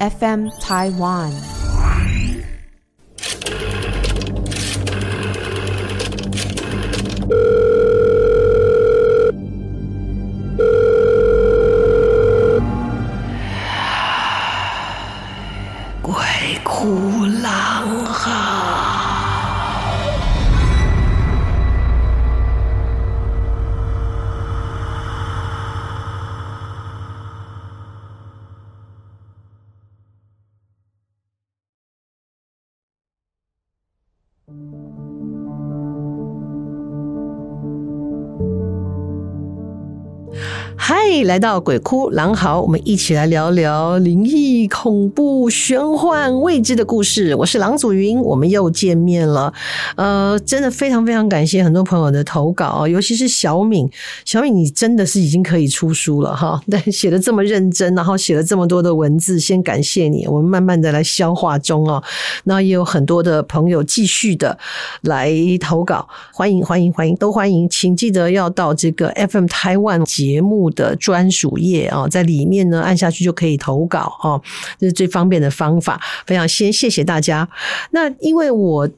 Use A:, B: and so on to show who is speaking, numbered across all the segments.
A: FM Taiwan。
B: 来到鬼哭狼嚎，我们一起来聊聊灵异、恐怖、玄幻、未知的故事。我是郎祖云，我们又见面了。呃，真的非常非常感谢很多朋友的投稿，尤其是小敏。小敏，你真的是已经可以出书了哈！但写的这么认真，然后写了这么多的文字，先感谢你。我们慢慢的来消化中哦。那也有很多的朋友继续的来投稿，欢迎欢迎欢迎，都欢迎，请记得要到这个 FM 台湾节目的专属页啊，在里面呢，按下去就可以投稿哦，这是最方便的方法。非常先谢谢大家。那因为我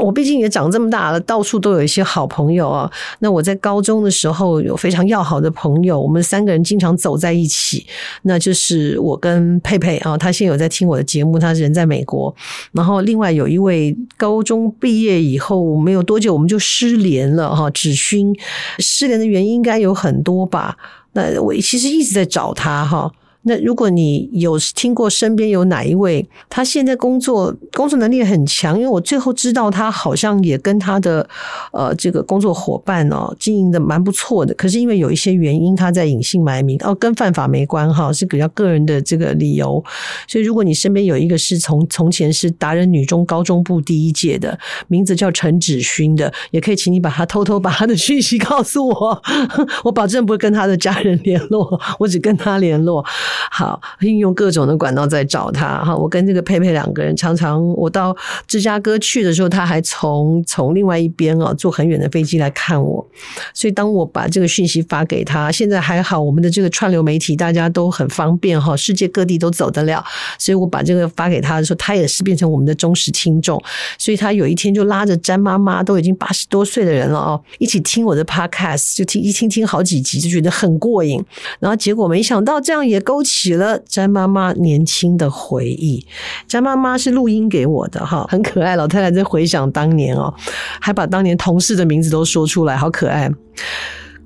B: 我毕竟也长这么大了，到处都有一些好朋友啊。那我在高中的时候有非常要好的朋友，我们三个人经常走在一起。那就是我跟佩佩啊，他现在有在听我的节目，他人在美国。然后另外有一位高中毕业以后没有多久，我们就失联了哈。芷勋失联的原因应该有很多吧。那我其实一直在找他哈。那如果你有听过身边有哪一位，他现在工作工作能力很强，因为我最后知道他好像也跟他的呃这个工作伙伴哦经营的蛮不错的，可是因为有一些原因，他在隐姓埋名哦，跟犯法没关哈，是比较个人的这个理由。所以如果你身边有一个是从从前是达人女中高中部第一届的，名字叫陈芷勋的，也可以请你把他偷偷把他的讯息告诉我，我保证不会跟他的家人联络，我只跟他联络。好，运用各种的管道在找他哈。我跟这个佩佩两个人，常常我到芝加哥去的时候，他还从从另外一边啊坐很远的飞机来看我。所以当我把这个讯息发给他，现在还好，我们的这个串流媒体大家都很方便哈，世界各地都走得了。所以我把这个发给他的时候，他也是变成我们的忠实听众。所以他有一天就拉着詹妈妈，都已经八十多岁的人了哦，一起听我的 podcast，就听一听听好几集，就觉得很过瘾。然后结果没想到这样也勾。起了詹妈妈年轻的回忆，詹妈妈是录音给我的哈，很可爱。老太太在回想当年哦，还把当年同事的名字都说出来，好可爱。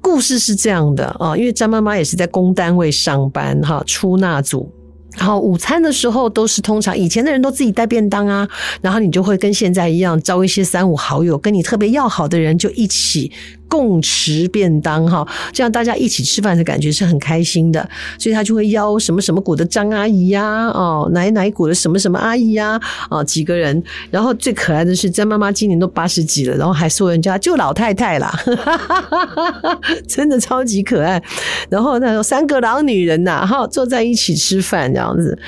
B: 故事是这样的啊，因为詹妈妈也是在公单位上班哈，出纳组。然后午餐的时候都是通常以前的人都自己带便当啊，然后你就会跟现在一样招一些三五好友，跟你特别要好的人就一起。共持便当哈，这样大家一起吃饭的感觉是很开心的，所以他就会邀什么什么股的张阿姨呀，哦，奶奶股的什么什么阿姨呀，啊，几个人。然后最可爱的是詹妈妈今年都八十几了，然后还说人家就老太太啦，哈哈哈，真的超级可爱。然后他说三个老女人呐，哈，坐在一起吃饭这样子，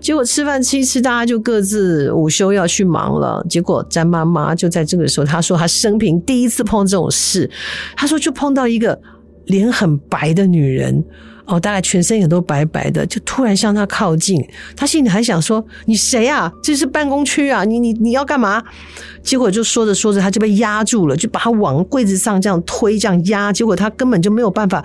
B: 结果吃饭吃一吃，大家就各自午休要去忙了。结果詹妈妈就在这个时候，她说她生平第一次碰这种事。他说：“就碰到一个脸很白的女人。”哦，大概全身也都白白的，就突然向他靠近。他心里还想说：“你谁啊？这是办公区啊！你你你要干嘛？”结果就说着说着，他就被压住了，就把他往柜子上这样推，这样压。结果他根本就没有办法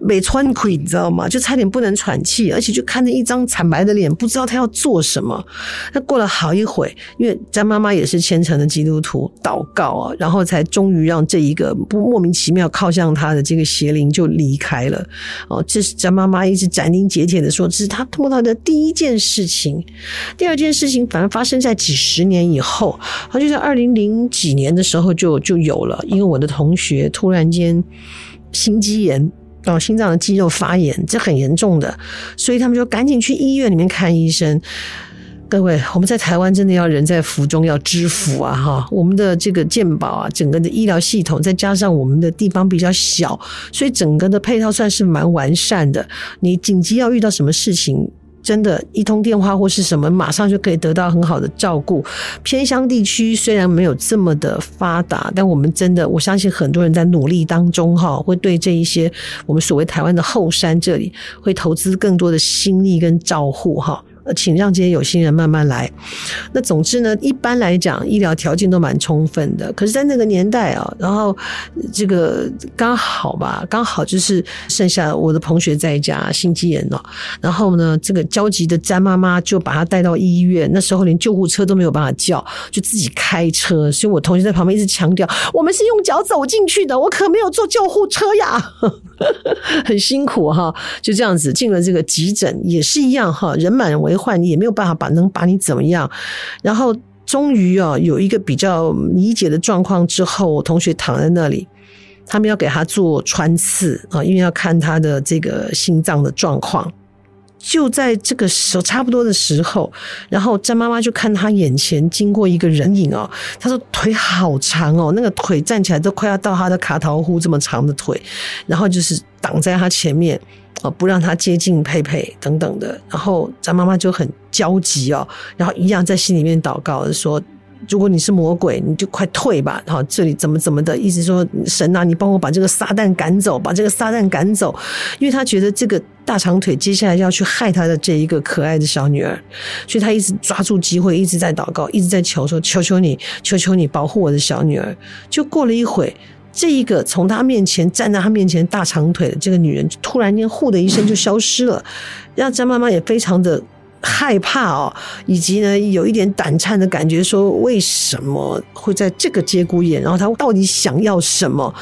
B: 没喘气，你知道吗？就差点不能喘气，而且就看着一张惨白的脸，不知道他要做什么。那过了好一会，因为詹妈妈也是虔诚的基督徒，祷告啊，然后才终于让这一个不莫名其妙靠向他的这个邪灵就离开了。哦，这是。詹妈妈一直斩钉截铁的说：“这是他碰到的第一件事情，第二件事情反而发生在几十年以后，好就在二零零几年的时候就就有了。因为我的同学突然间心肌炎，哦，心脏的肌肉发炎，这很严重的，所以他们就赶紧去医院里面看医生。”各位，我们在台湾真的要人在福中要知福啊！哈，我们的这个健保啊，整个的医疗系统，再加上我们的地方比较小，所以整个的配套算是蛮完善的。你紧急要遇到什么事情，真的，一通电话或是什么，马上就可以得到很好的照顾。偏乡地区虽然没有这么的发达，但我们真的，我相信很多人在努力当中，哈，会对这一些我们所谓台湾的后山这里，会投资更多的心力跟照护，哈。请让这些有心人慢慢来。那总之呢，一般来讲，医疗条件都蛮充分的。可是，在那个年代啊，然后这个刚好吧，刚好就是剩下我的同学在家心肌炎了。然后呢，这个焦急的詹妈妈就把他带到医院。那时候连救护车都没有办法叫，就自己开车。所以我同学在旁边一直强调：“我们是用脚走进去的，我可没有坐救护车呀。”很辛苦哈，就这样子进了这个急诊，也是一样哈，人满为患，也没有办法把能把你怎么样。然后终于啊，有一个比较理解的状况之后，我同学躺在那里，他们要给他做穿刺啊，因为要看他的这个心脏的状况。就在这个时候，差不多的时候，然后詹妈妈就看他眼前经过一个人影哦，他说腿好长哦，那个腿站起来都快要到他的卡桃呼这么长的腿，然后就是挡在他前面哦，不让他接近佩佩等等的，然后咱妈妈就很焦急哦，然后一样在心里面祷告说。如果你是魔鬼，你就快退吧！然后这里怎么怎么的，意思说神啊，你帮我把这个撒旦赶走，把这个撒旦赶走，因为他觉得这个大长腿接下来要去害他的这一个可爱的小女儿，所以他一直抓住机会，一直在祷告，一直在求说：求求你，求求你保护我的小女儿。就过了一会，这一个从他面前站在他面前大长腿的这个女人，突然间呼的一声就消失了，让詹妈妈也非常的。害怕哦，以及呢，有一点胆颤的感觉，说为什么会在这个节骨眼？然后他到底想要什么？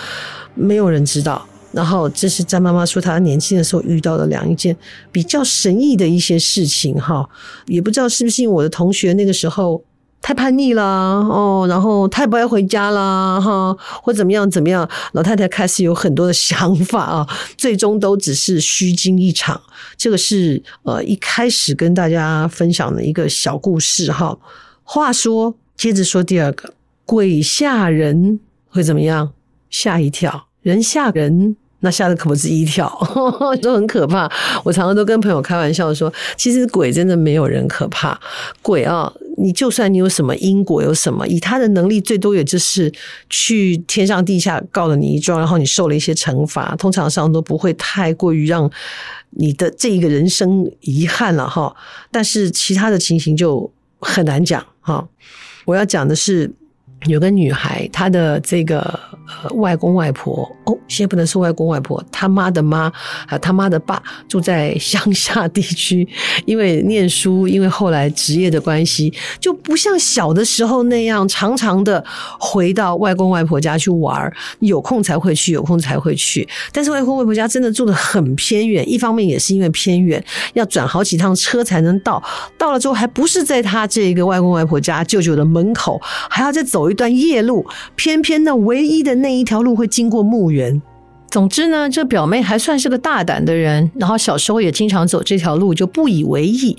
B: 没有人知道。然后这是詹妈妈说，她年轻的时候遇到的两一件比较神异的一些事情哈，也不知道是不是因为我的同学那个时候。太叛逆了哦，然后太不爱回家了哈，或怎么样怎么样，老太太开始有很多的想法啊，最终都只是虚惊一场。这个是呃一开始跟大家分享的一个小故事哈。话说，接着说第二个，鬼吓人会怎么样？吓一跳，人吓人。那吓得可不止一跳，都很可怕。我常常都跟朋友开玩笑说，其实鬼真的没有人可怕。鬼啊，你就算你有什么因果，有什么，以他的能力，最多也就是去天上地下告了你一状，然后你受了一些惩罚，通常上都不会太过于让你的这一个人生遗憾了哈。但是其他的情形就很难讲哈。我要讲的是。有个女孩，她的这个呃外公外婆哦，现在不能说外公外婆，他妈的妈还有他妈的爸住在乡下地区，因为念书，因为后来职业的关系，就不像小的时候那样常常的回到外公外婆家去玩，有空才会去，有空才会去。但是外公外婆家真的住的很偏远，一方面也是因为偏远，要转好几趟车才能到，到了之后还不是在他这个外公外婆家舅舅的门口，还要再走一段夜路，偏偏那唯一的那一条路会经过墓园。总之呢，这表妹还算是个大胆的人，然后小时候也经常走这条路，就不以为意。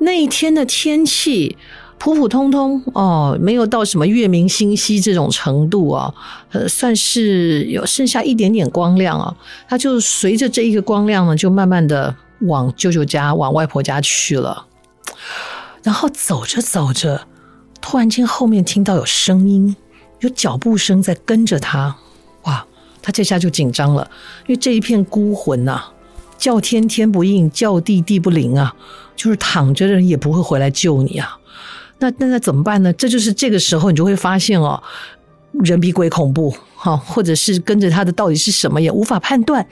B: 那一天的天气普普通通哦，没有到什么月明星稀这种程度啊，呃，算是有剩下一点点光亮啊。他就随着这一个光亮呢，就慢慢的往舅舅家、往外婆家去了。然后走着走着。突然间，后面听到有声音，有脚步声在跟着他。他这下就紧张了，因为这一片孤魂呐、啊，叫天天不应，叫地地不灵啊，就是躺着的人也不会回来救你啊。那那那怎么办呢？这就是这个时候，你就会发现哦，人比鬼恐怖哈，或者是跟着他的到底是什么也无法判断。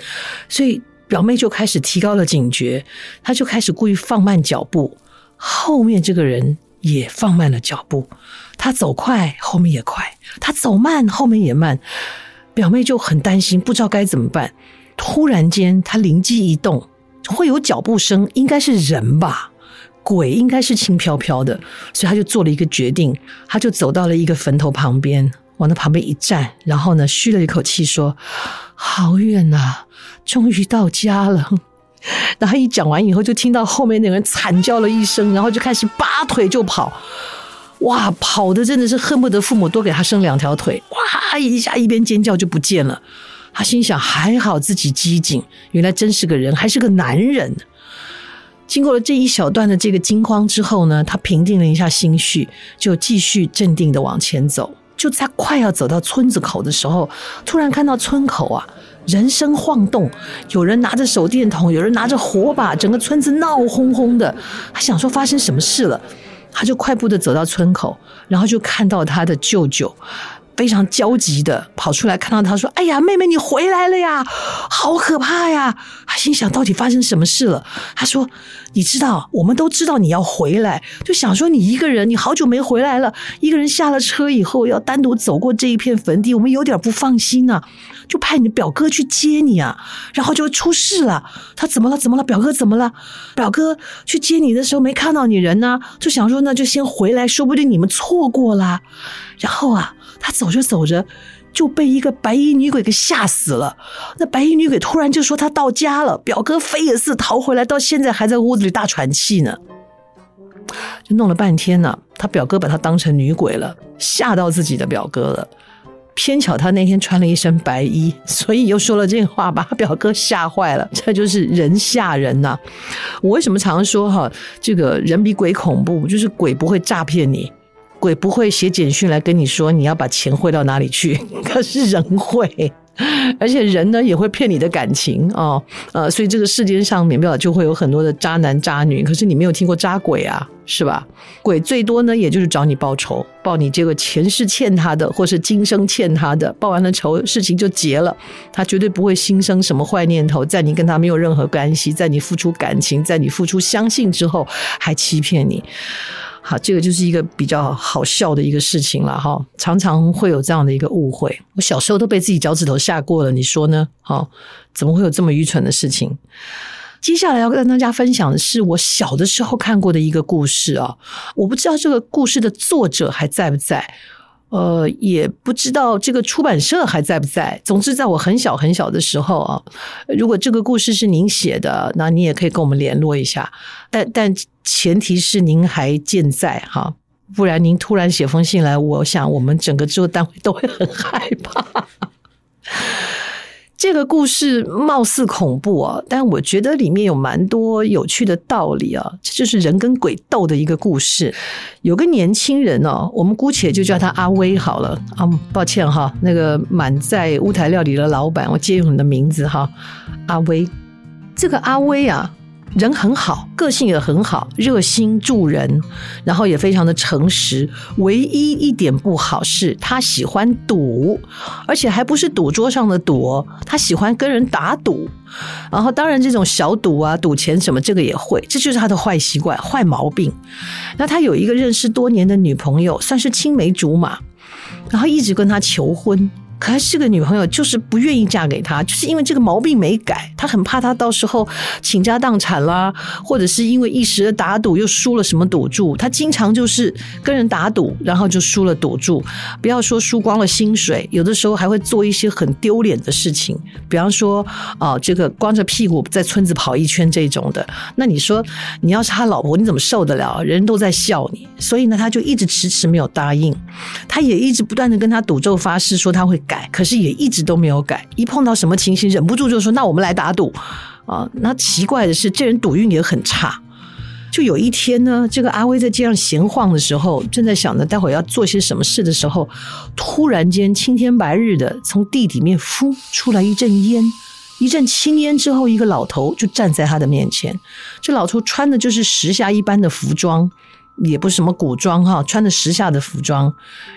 B: 所以表妹就开始提高了警觉，她就开始故意放慢脚步，后面这个人。也放慢了脚步，他走快，后面也快；他走慢，后面也慢。表妹就很担心，不知道该怎么办。突然间，她灵机一动，会有脚步声，应该是人吧？鬼应该是轻飘飘的，所以她就做了一个决定，她就走到了一个坟头旁边，往那旁边一站，然后呢，嘘了一口气说：“好远啊，终于到家了。”然后一讲完以后，就听到后面那个人惨叫了一声，然后就开始拔腿就跑，哇，跑的真的是恨不得父母多给他生两条腿，哇一下一边尖叫就不见了。他心想还好自己机警，原来真是个人，还是个男人。经过了这一小段的这个惊慌之后呢，他平定了一下心绪，就继续镇定的往前走。就在快要走到村子口的时候，突然看到村口啊。人声晃动，有人拿着手电筒，有人拿着火把，整个村子闹哄哄的。他想说发生什么事了，他就快步的走到村口，然后就看到他的舅舅。非常焦急的跑出来，看到他说：“哎呀，妹妹你回来了呀，好可怕呀！”他心想到底发生什么事了？他说：“你知道，我们都知道你要回来，就想说你一个人，你好久没回来了，一个人下了车以后要单独走过这一片坟地，我们有点不放心呐，就派你的表哥去接你啊，然后就出事了。他怎么了？怎么了？表哥怎么了？表哥去接你的时候没看到你人呢，就想说那就先回来，说不定你们错过了。然后啊。”他走着走着，就被一个白衣女鬼给吓死了。那白衣女鬼突然就说他到家了，表哥飞也似逃回来，到现在还在屋子里大喘气呢。就弄了半天呢，他表哥把他当成女鬼了，吓到自己的表哥了。偏巧他那天穿了一身白衣，所以又说了这话，把他表哥吓坏了。这就是人吓人呐、我为什么常说哈，这个人比鬼恐怖，就是鬼不会诈骗你。鬼不会写简讯来跟你说你要把钱汇到哪里去，可是人会，而且人呢也会骗你的感情哦，呃，所以这个世界上免不了就会有很多的渣男渣女，可是你没有听过渣鬼啊，是吧？鬼最多呢，也就是找你报仇，报你这个前世欠他的，或是今生欠他的，报完了仇，事情就结了，他绝对不会心生什么坏念头，在你跟他没有任何关系，在你付出感情，在你付出相信之后，还欺骗你。好，这个就是一个比较好笑的一个事情了哈，常常会有这样的一个误会。我小时候都被自己脚趾头吓过了，你说呢？好，怎么会有这么愚蠢的事情？接下来要跟大家分享的是我小的时候看过的一个故事啊，我不知道这个故事的作者还在不在。呃，也不知道这个出版社还在不在。总之，在我很小很小的时候啊，如果这个故事是您写的，那你也可以跟我们联络一下。但但前提是您还健在哈，不然您突然写封信来，我想我们整个制作单位都会很害怕。这个故事貌似恐怖啊，但我觉得里面有蛮多有趣的道理啊。这就是人跟鬼斗的一个故事。有个年轻人哦，我们姑且就叫他阿威好了啊。抱歉哈，那个满载乌台料理的老板，我借用你的名字哈，阿威。这个阿威啊。人很好，个性也很好，热心助人，然后也非常的诚实。唯一一点不好是他喜欢赌，而且还不是赌桌上的赌，他喜欢跟人打赌。然后当然这种小赌啊，赌钱什么这个也会，这就是他的坏习惯、坏毛病。那他有一个认识多年的女朋友，算是青梅竹马，然后一直跟他求婚。可是这个女朋友就是不愿意嫁给他，就是因为这个毛病没改，他很怕他到时候倾家荡产啦，或者是因为一时的打赌又输了什么赌注，他经常就是跟人打赌，然后就输了赌注。不要说输光了薪水，有的时候还会做一些很丢脸的事情，比方说啊、这个光着屁股在村子跑一圈这种的。那你说你要是他老婆，你怎么受得了？人都在笑你，所以呢，他就一直迟迟没有答应，他也一直不断的跟他赌咒发誓说他会。改，可是也一直都没有改。一碰到什么情形，忍不住就说：“那我们来打赌啊！”那奇怪的是，这人赌运也很差。就有一天呢，这个阿威在街上闲晃的时候，正在想着待会要做些什么事的时候，突然间青天白日的，从地里面呼出来一阵烟，一阵青烟之后，一个老头就站在他的面前。这老头穿的就是时下一般的服装，也不是什么古装哈，穿的时下的服装，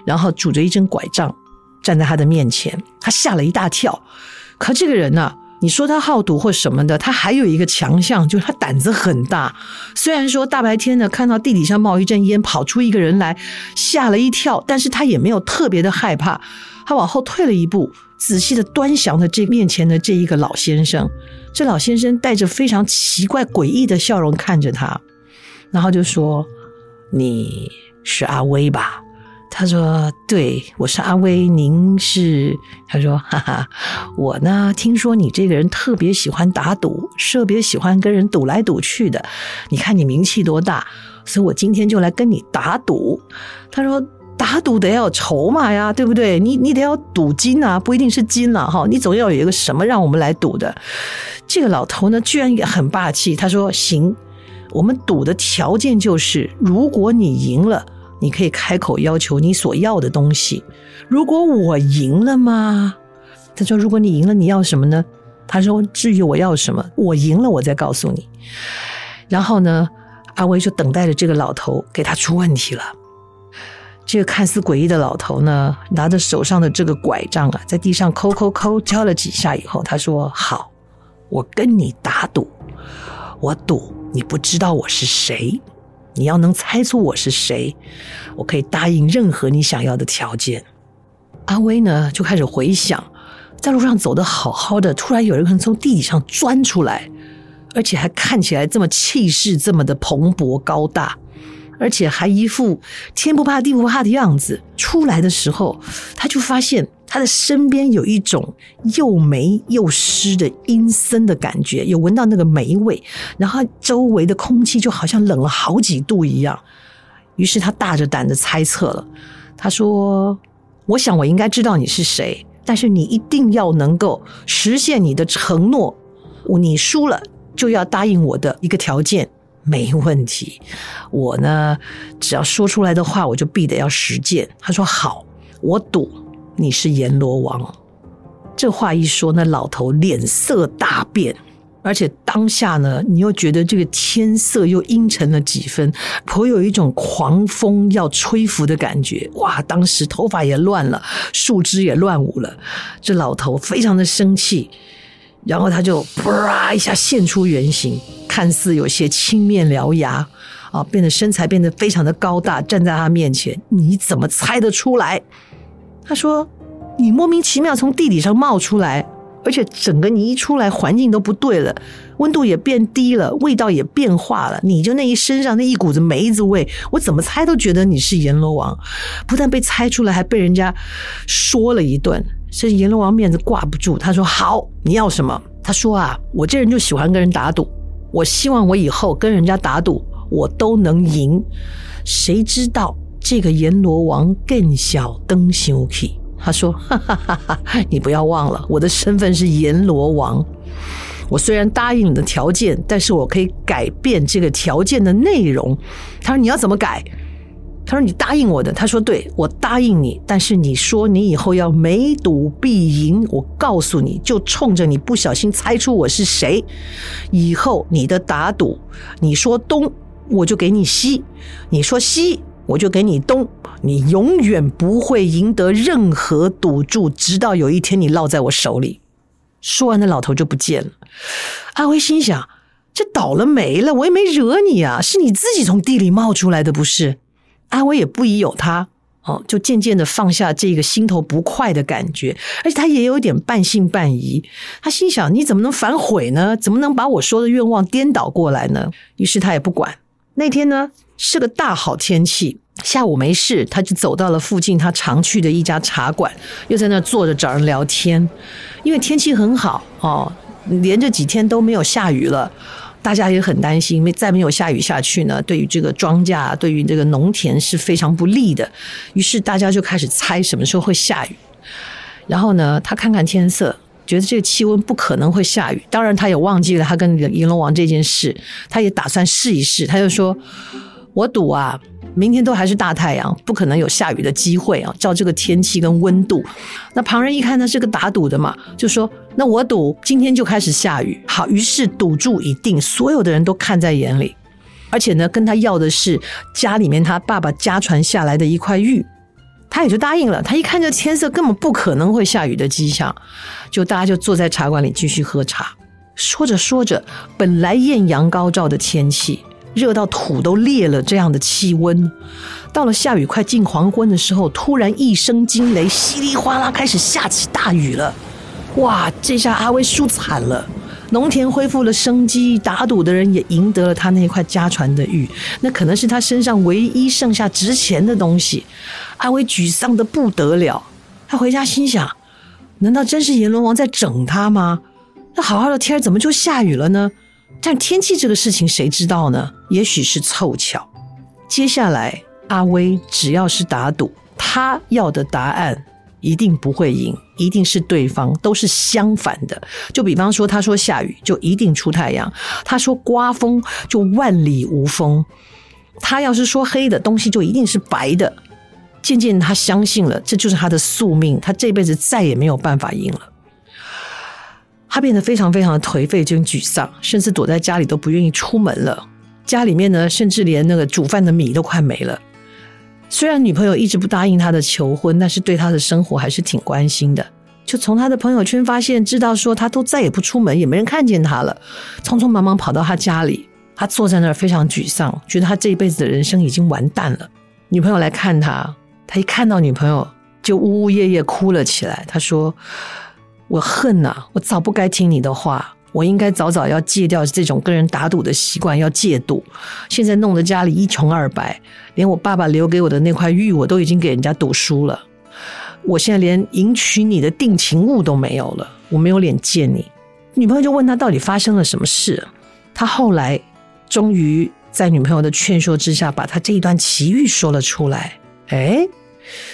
B: 然后拄着一根拐杖。站在他的面前，他吓了一大跳。可这个人呢、你说他好赌或什么的，他还有一个强项，就是他胆子很大。虽然说大白天的看到地底下冒一阵烟，跑出一个人来，吓了一跳，但是他也没有特别的害怕。他往后退了一步，仔细的端详着这面前的这一个老先生。这老先生带着非常奇怪诡异的笑容看着他，然后就说：“你是阿威吧？”他说：“对，我是阿威，您是？”他说：“哈哈，我呢，听说你这个人特别喜欢打赌，特别喜欢跟人赌来赌去的。你看你名气多大，所以我今天就来跟你打赌。”他说：“打赌得要筹码呀，对不对？你你得要赌金啊，不一定是金了哈，你总要有一个什么让我们来赌的。”这个老头呢，居然也很霸气。他说：“行，我们赌的条件就是，如果你赢了。”你可以开口要求你所要的东西。如果我赢了吗？他说：“如果你赢了，你要什么呢？”他说：“至于我要什么，我赢了我再告诉你。”然后呢，阿威就等待着这个老头给他出问题了。这个看似诡异的老头呢，拿着手上的这个拐杖啊，在地上抠抠抠敲了几下以后，他说：“好，我跟你打赌，我赌你不知道我是谁，你要能猜出我是谁，我可以答应任何你想要的条件。”阿威呢，就开始回想，在路上走得好好的，突然有人从地底上钻出来，而且还看起来这么气势这么的蓬勃高大。而且还一副天不怕地不怕的样子。出来的时候，他就发现他的身边有一种又霉又湿的阴森的感觉，有闻到那个霉味，然后周围的空气就好像冷了好几度一样。于是他大着胆子猜测了，他说：“我想我应该知道你是谁，但是你一定要能够实现你的承诺。你输了就要答应我的一个条件。”没问题，我呢，只要说出来的话，我就必得要实践。他说好，我赌你是阎罗王。这话一说，那老头脸色大变，而且当下呢，你又觉得这个天色又阴沉了几分，颇有一种狂风要吹拂的感觉。哇，当时头发也乱了，树枝也乱舞了。这老头非常的生气。然后他就啪一下现出原形，看似有些青面獠牙，啊，变得身材变得非常的高大，站在他面前，你怎么猜得出来？他说：“你莫名其妙从地底上冒出来，而且整个你一出来，环境都不对了，温度也变低了，味道也变化了，你就那一身上那一股子梅子味，我怎么猜都觉得你是阎罗王。不但被猜出来，还被人家说了一顿。”是阎罗王面子挂不住，他说：“好，你要什么？”他说：“啊，我这人就喜欢跟人打赌，我希望我以后跟人家打赌，我都能赢。谁知道这个阎罗王更小登修气？他说：‘哈哈哈哈，你不要忘了，我的身份是阎罗王。我虽然答应你的条件，但是我可以改变这个条件的内容。’他说：‘你要怎么改？’”他说：“你答应我的。”他说：“对，我答应你，但是你说你以后要每赌必赢。我告诉你，就冲着你不小心猜出我是谁，以后你的打赌，你说东，我就给你西；你说西，我就给你东。你永远不会赢得任何赌注，直到有一天你落在我手里。”说完，那老头就不见了。阿威心想：这倒了霉了，我也没惹你啊，是你自己从地里冒出来的，不是？阿威也不疑有他，哦，就渐渐的放下这个心头不快的感觉，而且他也有点半信半疑。他心想：你怎么能反悔呢？怎么能把我说的愿望颠倒过来呢？于是他也不管。那天呢，是个大好天气，下午没事，他就走到了附近他常去的一家茶馆，又在那坐着找人聊天。因为天气很好哦，连着几天都没有下雨了。大家也很担心，因为再没有下雨下去呢，对于这个庄稼，对于这个农田是非常不利的。于是大家就开始猜什么时候会下雨。然后呢，他看看天色，觉得这个气温不可能会下雨。当然，他也忘记了他跟银龙王这件事，他也打算试一试。他就说：“我赌啊。”明天都还是大太阳，不可能有下雨的机会啊！照这个天气跟温度，那旁人一看他是个打赌的嘛，就说：“那我赌今天就开始下雨。”好，于是赌注已定，所有的人都看在眼里，而且呢，跟他要的是家里面他爸爸家传下来的一块玉，他也就答应了。他一看这天色根本不可能会下雨的迹象，就大家就坐在茶馆里继续喝茶。说着说着，本来艳阳高照的天气。热到土都裂了，这样的气温，到了下雨快近黄昏的时候，突然一声惊雷，稀里哗啦开始下起大雨了。哇，这下阿威输惨了，农田恢复了生机，打赌的人也赢得了他那块家传的玉，那可能是他身上唯一剩下值钱的东西。阿威沮丧的不得了，他回家心想：难道真是阎罗王在整他吗？那好好的天怎么就下雨了呢？但天气这个事情谁知道呢？也许是凑巧。接下来阿威只要是打赌，他要的答案一定不会赢，一定是对方都是相反的。就比方说，他说下雨就一定出太阳；他说刮风就万里无风；他要是说黑的东西就一定是白的。渐渐他相信了，这就是他的宿命，他这辈子再也没有办法赢了。他变得非常非常的颓废，就沮丧，甚至躲在家里都不愿意出门了。家里面呢，甚至连那个煮饭的米都快没了。虽然女朋友一直不答应他的求婚，但是对他的生活还是挺关心的。就从他的朋友圈发现，知道说他都再也不出门，也没人看见他了。匆匆忙忙跑到他家里，他坐在那儿非常沮丧，觉得他这一辈子的人生已经完蛋了。女朋友来看他，他一看到女朋友就呜呜咽咽哭了起来。他说。我恨呐、我早不该听你的话，我应该早早要戒掉这种跟人打赌的习惯，要戒赌。现在弄得家里一穷二白，连我爸爸留给我的那块玉我都已经给人家赌输了。我现在连迎娶你的定情物都没有了，我没有脸见你。女朋友就问他到底发生了什么事，他后来终于在女朋友的劝说之下，把他这一段奇遇说了出来。哎，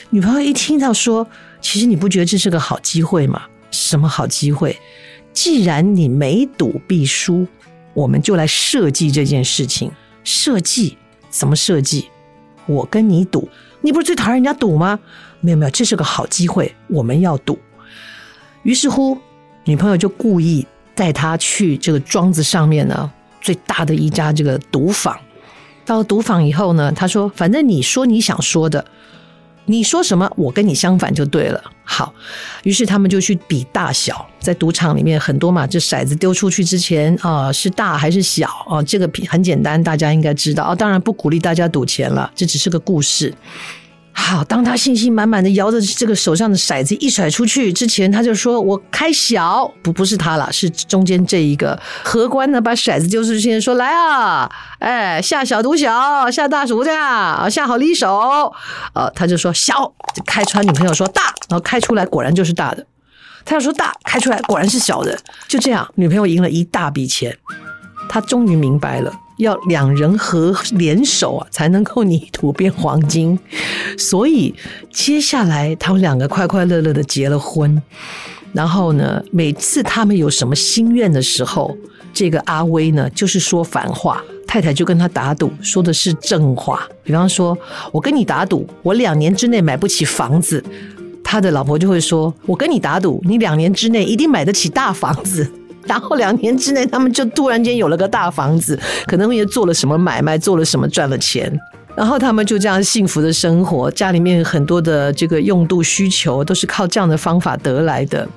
B: 女朋友一听到说，其实你不觉得这是个好机会吗？什么好机会？既然你每赌必输，我们就来设计这件事情。设计？怎么设计？我跟你赌，你不是最讨厌人家赌吗？没有没有，这是个好机会，我们要赌。于是乎，女朋友就故意带他去这个庄子上面呢，最大的一家这个赌坊。到了赌坊以后呢，他说：“反正你说你想说的。”你说什么，我跟你相反就对了。好，于是他们就去比大小，在赌场里面很多嘛，这骰子丢出去之前啊、是大还是小啊、这个很简单，大家应该知道啊、哦。当然不鼓励大家赌钱了，这只是个故事。好，当他信心满满的摇着这个手上的骰子一甩出去之前，他就说：“我开小。”不，不是他了，是中间这一个荷官呢，把骰子丢出去，说：“来啊，哎，下小赌小，下大赌大，下好离手。”呃，他就说小，开出来。女朋友说大，然后开出来果然就是大的。他要说大，开出来果然是小的。就这样，女朋友赢了一大笔钱。他终于明白了。要两人合联手啊，才能够泥土变黄金。所以接下来他们两个快快乐乐的结了婚。然后呢，每次他们有什么心愿的时候，这个阿威呢就是说反话，太太就跟他打赌，说的是正话。比方说，我跟你打赌，我两年之内买不起房子，他的老婆就会说，我跟你打赌，你两年之内一定买得起大房子。然后两年之内，他们就突然间有了个大房子，可能也做了什么买卖，做了什么赚了钱，然后他们就这样幸福的生活。家里面很多的这个用度需求都是靠这样的方法得来的。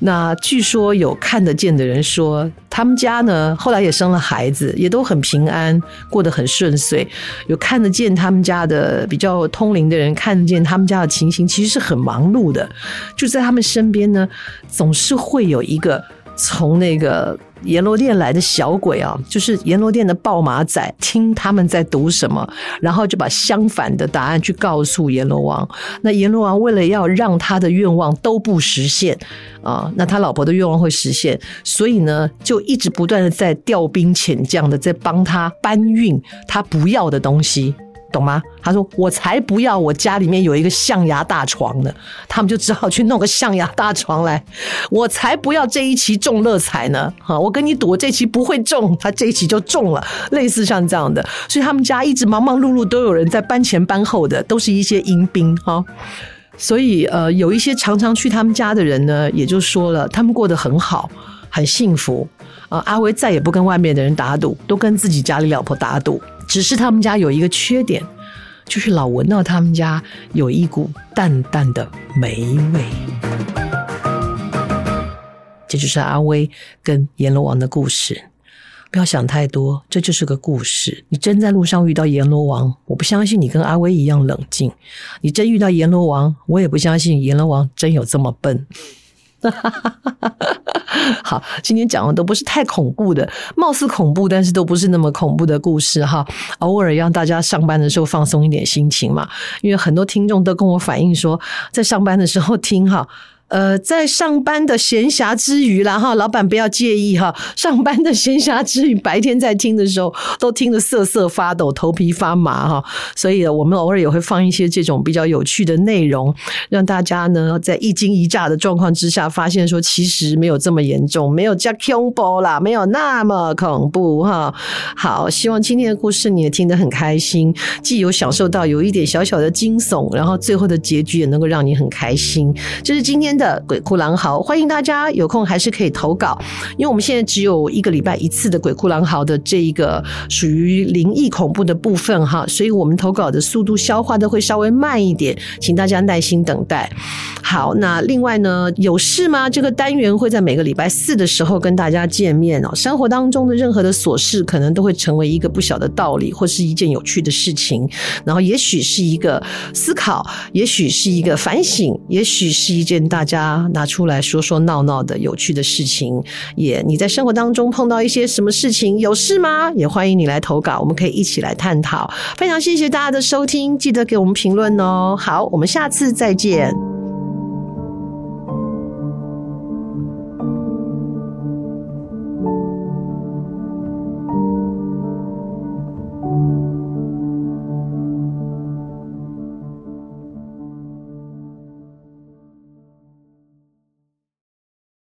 B: 那据说有看得见的人说，他们家呢后来也生了孩子，也都很平安，过得很顺遂。有看得见他们家的比较通灵的人，看得见他们家的情形，其实是很忙碌的。就在他们身边呢，总是会有一个。从那个阎罗殿来的小鬼啊，就是阎罗殿的报马仔，听他们在读什么，然后就把相反的答案去告诉阎罗王。那阎罗王为了要让他的愿望都不实现啊，那他老婆的愿望会实现，所以呢，就一直不断的在调兵遣将的在帮他搬运他不要的东西。懂吗？他说：“我才不要，我家里面有一个象牙大床呢。”他们就只好去弄个象牙大床来。我才不要这一期中乐彩呢！哈，我跟你赌，这期不会中，他这一期就中了。类似像这样的，所以他们家一直忙忙碌碌，都有人在搬前搬后的，都是一些阴兵哈。所以呃，有一些常常去他们家的人呢，也就说了，他们过得很好，很幸福啊。阿威再也不跟外面的人打赌，都跟自己家里老婆打赌。只是他们家有一个缺点，就是老闻到他们家有一股淡淡的霉味。这就是阿威跟阎罗王的故事。不要想太多，这就是个故事。你真在路上遇到阎罗王，我不相信你跟阿威一样冷静。你真遇到阎罗王，我也不相信阎罗王真有这么笨。好，今天讲的都不是太恐怖的，貌似恐怖，但是都不是那么恐怖的故事哈。偶尔让大家上班的时候放松一点心情嘛，因为很多听众都跟我反映说，在上班的时候听哈。呃，在上班的闲暇之余啦，哈，老板不要介意哈。上班的闲暇之余，白天在听的时候，都听得瑟瑟发抖、头皮发麻哈。所以，我们偶尔也会放一些这种比较有趣的内容，让大家呢在一惊一乍的状况之下，发现说其实没有这么严重，没有加恐怖啦，没有那么恐怖哈。好，希望今天的故事你也听得很开心，既有享受到有一点小小的惊悚，然后最后的结局也能够让你很开心。就是今天。的鬼哭狼嚎，欢迎大家有空还是可以投稿，因为我们现在只有一个礼拜一次的鬼哭狼嚎的这一个属于灵异恐怖的部分哈，所以我们投稿的速度消化的会稍微慢一点，请大家耐心等待。好，那另外呢，有事吗？这个单元会在每个礼拜四的时候跟大家见面哦。生活当中的任何的琐事，可能都会成为一个不小的道理，或是一件有趣的事情，然后也许是一个思考，也许是一个反省，也许是一件大家拿出来说说闹闹的有趣的事情。也你在生活当中碰到一些什么事情，有事吗？也欢迎你来投稿，我们可以一起来探讨。非常谢谢大家的收听，记得给我们评论哦。好，我们下次再见。